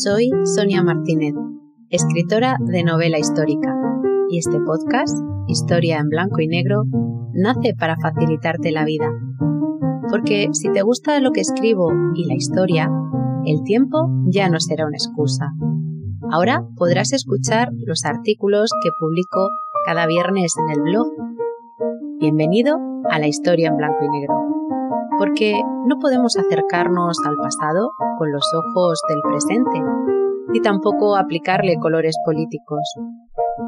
Soy Sonia Martínez, escritora de novela histórica, y este podcast, Historia en Blanco y Negro, nace para facilitarte la vida. Porque si te gusta lo que escribo y la historia, el tiempo ya no será una excusa. Ahora podrás escuchar los artículos que publico cada viernes en el blog. Bienvenido a la historia en blanco y negro. Porque no podemos acercarnos al pasado con los ojos del presente, ni tampoco aplicarle colores políticos.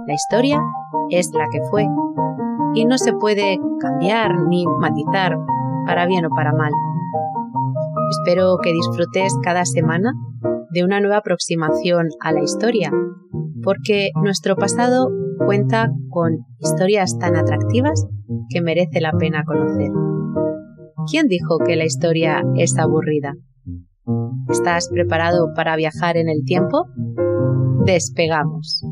La historia es la que fue, y no se puede cambiar ni matizar para bien o para mal. Espero que disfrutes cada semana de una nueva aproximación a la historia, porque nuestro pasado cuenta con historias tan atractivas que merece la pena conocer. ¿Quién dijo que la historia es aburrida? ¿Estás preparado para viajar en el tiempo? Despegamos.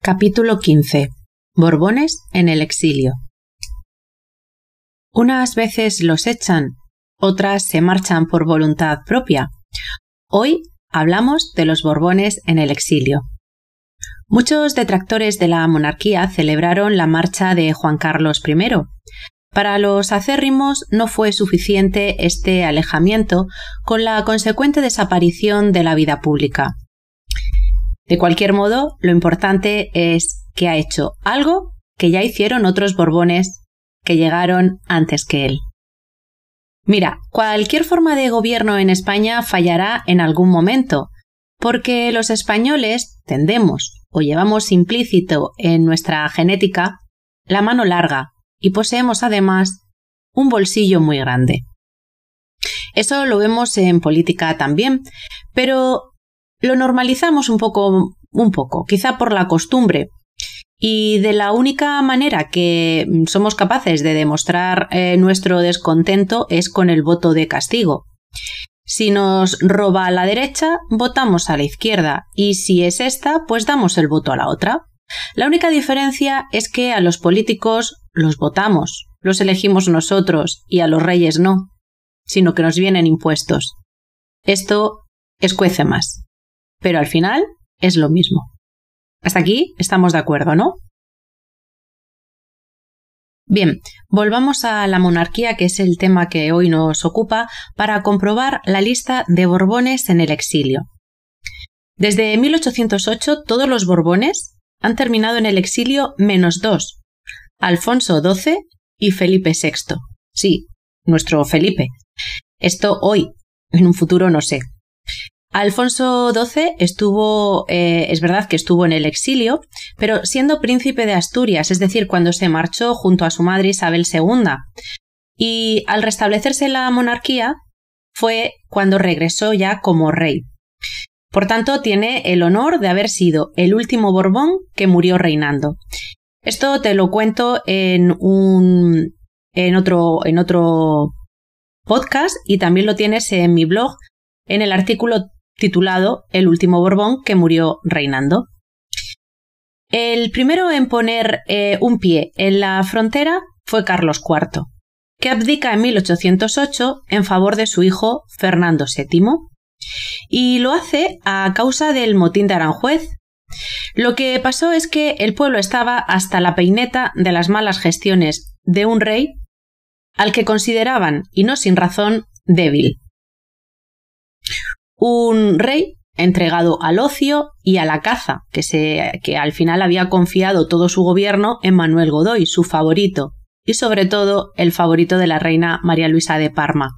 Capítulo 15. Borbones en el exilio. Unas veces los echan, otras se marchan por voluntad propia. Hoy hablamos de los Borbones en el exilio. Muchos detractores de la monarquía celebraron la marcha de Juan Carlos I. Para los acérrimos no fue suficiente este alejamiento con la consecuente desaparición de la vida pública. De cualquier modo, lo importante es que ha hecho algo que ya hicieron otros Borbones que llegaron antes que él. Mira, cualquier forma de gobierno en España fallará en algún momento, porque los españoles tendemos o llevamos implícito en nuestra genética la mano larga y poseemos además un bolsillo muy grande. Eso lo vemos en política también, pero lo normalizamos un poco, un poco, quizá por la costumbre, y de la única manera que somos capaces de demostrar eh, nuestro descontento es con el voto de castigo. Si nos roba a la derecha, votamos a la izquierda, y si es esta, pues damos el voto a la otra. La única diferencia es que a los políticos los votamos, los elegimos nosotros, y a los reyes no, sino que nos vienen impuestos. Esto escuece más, pero al final es lo mismo. Hasta aquí estamos de acuerdo, ¿no? Bien, volvamos a la monarquía, que es el tema que hoy nos ocupa, para comprobar la lista de Borbones en el exilio. Desde 1808 todos los Borbones han terminado en el exilio menos dos, Alfonso XII y Felipe VI. Sí, nuestro Felipe. Esto hoy, en un futuro no sé. Alfonso XII estuvo, eh, es verdad que estuvo en el exilio, pero siendo príncipe de Asturias, es decir, cuando se marchó junto a su madre Isabel II. Y al restablecerse la monarquía fue cuando regresó ya como rey. Por tanto, tiene el honor de haber sido el último Borbón que murió reinando. Esto te lo cuento en un en otro en otro podcast y también lo tienes en mi blog en el artículo titulado El último Borbón que murió reinando. El primero en poner eh, un pie en la frontera fue Carlos IV, que abdica en 1808 en favor de su hijo Fernando VII, y lo hace a causa del motín de Aranjuez. Lo que pasó es que el pueblo estaba hasta la peineta de las malas gestiones de un rey al que consideraban, y no sin razón, débil un rey entregado al ocio y a la caza, que, se, que al final había confiado todo su gobierno en Manuel Godoy, su favorito, y sobre todo el favorito de la reina María Luisa de Parma.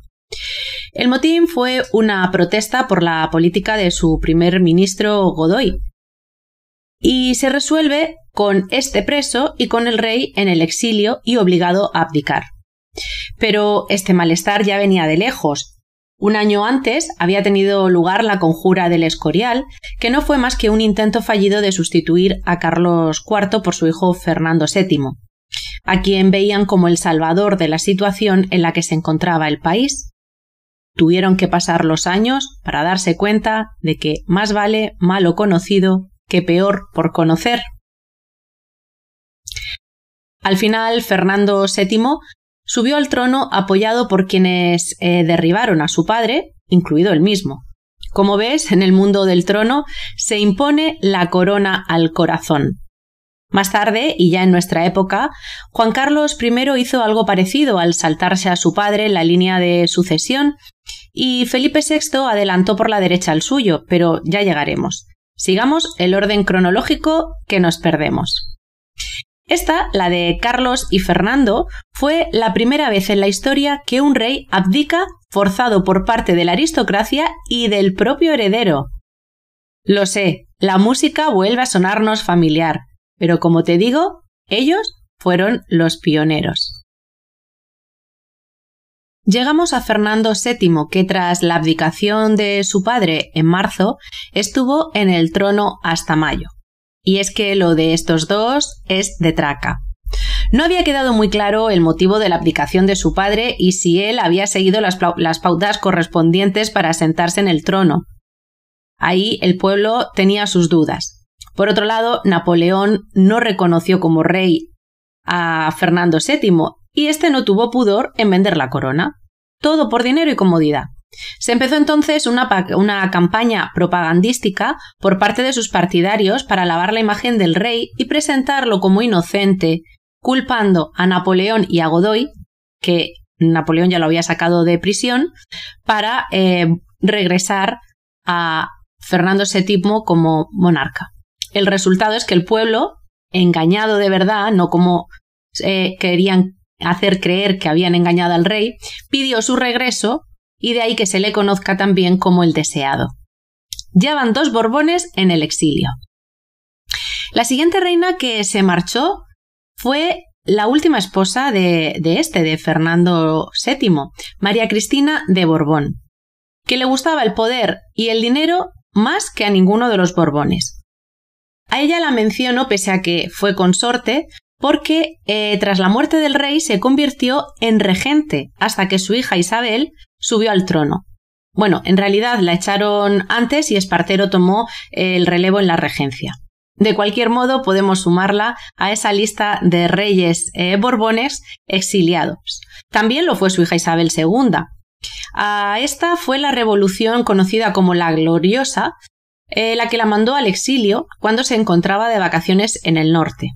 El motín fue una protesta por la política de su primer ministro Godoy, y se resuelve con este preso y con el rey en el exilio y obligado a abdicar. Pero este malestar ya venía de lejos, un año antes había tenido lugar la conjura del Escorial, que no fue más que un intento fallido de sustituir a Carlos IV por su hijo Fernando VII, a quien veían como el salvador de la situación en la que se encontraba el país. Tuvieron que pasar los años para darse cuenta de que más vale malo conocido que peor por conocer. Al final, Fernando VII subió al trono apoyado por quienes eh, derribaron a su padre, incluido él mismo. Como ves, en el mundo del trono se impone la corona al corazón. Más tarde, y ya en nuestra época, Juan Carlos I hizo algo parecido al saltarse a su padre en la línea de sucesión y Felipe VI adelantó por la derecha al suyo, pero ya llegaremos. Sigamos el orden cronológico que nos perdemos. Esta, la de Carlos y Fernando, fue la primera vez en la historia que un rey abdica forzado por parte de la aristocracia y del propio heredero. Lo sé, la música vuelve a sonarnos familiar, pero como te digo, ellos fueron los pioneros. Llegamos a Fernando VII, que tras la abdicación de su padre en marzo, estuvo en el trono hasta mayo. Y es que lo de estos dos es de traca. No había quedado muy claro el motivo de la abdicación de su padre y si él había seguido las, las pautas correspondientes para sentarse en el trono. Ahí el pueblo tenía sus dudas. Por otro lado, Napoleón no reconoció como rey a Fernando VII y este no tuvo pudor en vender la corona. Todo por dinero y comodidad. Se empezó entonces una, campaña propagandística por parte de sus partidarios para lavar la imagen del rey y presentarlo como inocente, culpando a Napoleón y a Godoy, que Napoleón ya lo había sacado de prisión, para eh, regresar a Fernando VII como monarca. El resultado es que el pueblo, engañado de verdad, no como eh, querían hacer creer que habían engañado al rey, pidió su regreso y de ahí que se le conozca también como el deseado. Ya van dos Borbones en el exilio. La siguiente reina que se marchó fue la última esposa de, este, de Fernando VII, María Cristina de Borbón, que le gustaba el poder y el dinero más que a ninguno de los Borbones. A ella la menciono pese a que fue consorte porque eh, tras la muerte del rey se convirtió en regente hasta que su hija Isabel subió al trono. Bueno, en realidad la echaron antes y Espartero tomó el relevo en la regencia. De cualquier modo, podemos sumarla a esa lista de reyes eh, borbones exiliados. También lo fue su hija Isabel II. A esta fue la revolución conocida como la Gloriosa, eh, la que la mandó al exilio cuando se encontraba de vacaciones en el norte.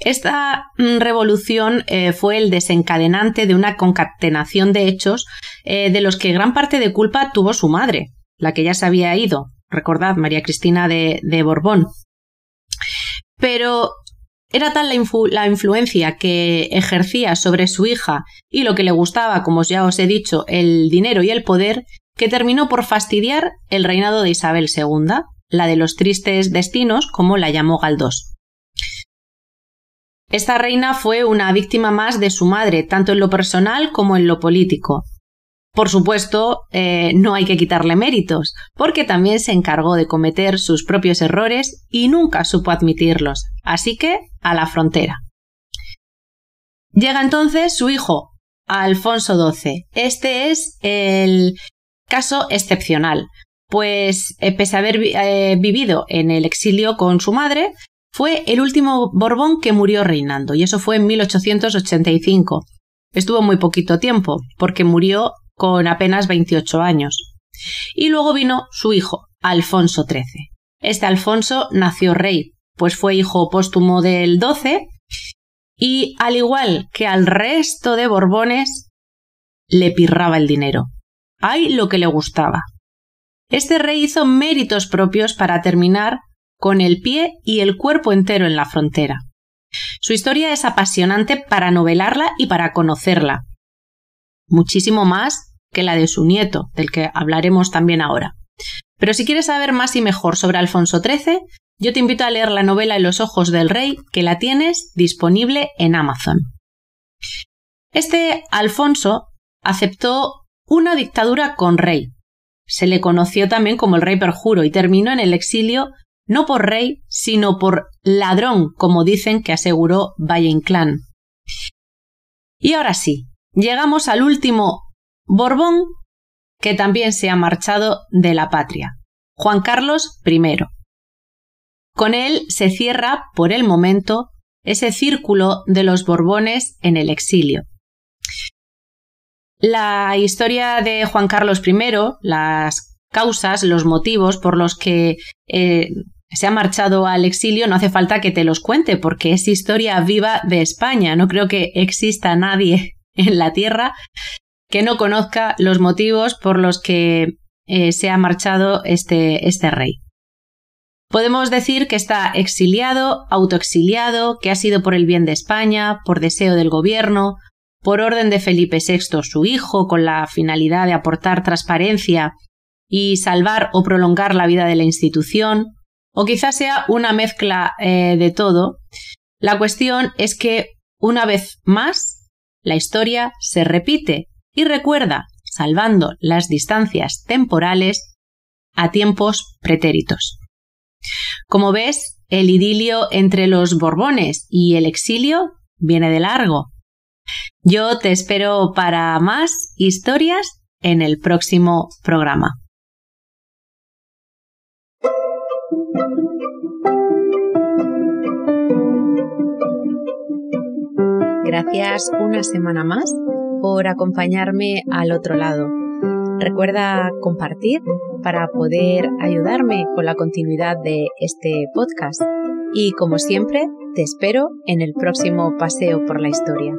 Esta mm, revolución eh, fue el desencadenante de una concatenación de hechos eh, de los que gran parte de culpa tuvo su madre, la que ya se había ido, recordad, María Cristina de, Borbón. Pero era tal la, influencia que ejercía sobre su hija y lo que le gustaba, como ya os he dicho, el dinero y el poder, que terminó por fastidiar el reinado de Isabel II, la de los tristes destinos, como la llamó Galdós. Esta reina fue una víctima más de su madre, tanto en lo personal como en lo político. Por supuesto, eh, no hay que quitarle méritos, porque también se encargó de cometer sus propios errores y nunca supo admitirlos. Así que, a la frontera. Llega entonces su hijo, Alfonso XII. Este es el caso excepcional, pues eh, pese a haber eh, vivido en el exilio con su madre, fue el último Borbón que murió reinando, y eso fue en 1885. Estuvo muy poquito tiempo, porque murió con apenas 28 años. Y luego vino su hijo, Alfonso XIII. Este Alfonso nació rey, pues fue hijo póstumo del 12, y al igual que al resto de Borbones, le pirraba el dinero. Hay lo que le gustaba. Este rey hizo méritos propios para terminar con el pie y el cuerpo entero en la frontera. Su historia es apasionante para novelarla y para conocerla. Muchísimo más que la de su nieto, del que hablaremos también ahora. Pero si quieres saber más y mejor sobre Alfonso XIII, yo te invito a leer la novela En los ojos del rey, que la tienes disponible en Amazon. Este Alfonso aceptó una dictadura con rey. Se le conoció también como el rey perjuro y terminó en el exilio no por rey, sino por ladrón, como dicen que aseguró Valle Inclán. Y ahora sí, llegamos al último Borbón que también se ha marchado de la patria, Juan Carlos I. Con él se cierra, por el momento, ese círculo de los Borbones en el exilio. La historia de Juan Carlos I, las causas, los motivos por los que eh, se ha marchado al exilio, no hace falta que te los cuente, porque es historia viva de España. No creo que exista nadie en la Tierra que no conozca los motivos por los que eh, se ha marchado este, este rey. Podemos decir que está exiliado, autoexiliado, que ha sido por el bien de España, por deseo del gobierno, por orden de Felipe VI, su hijo, con la finalidad de aportar transparencia y salvar o prolongar la vida de la institución, o quizás sea una mezcla eh, de todo. La cuestión es que, una vez más, la historia se repite y recuerda, salvando las distancias temporales, a tiempos pretéritos. Como ves, el idilio entre los Borbones y el exilio viene de largo. Yo te espero para más historias en el próximo programa. Gracias una semana más por acompañarme al otro lado. Recuerda compartir para poder ayudarme con la continuidad de este podcast. Y como siempre, te espero en el próximo paseo por la historia.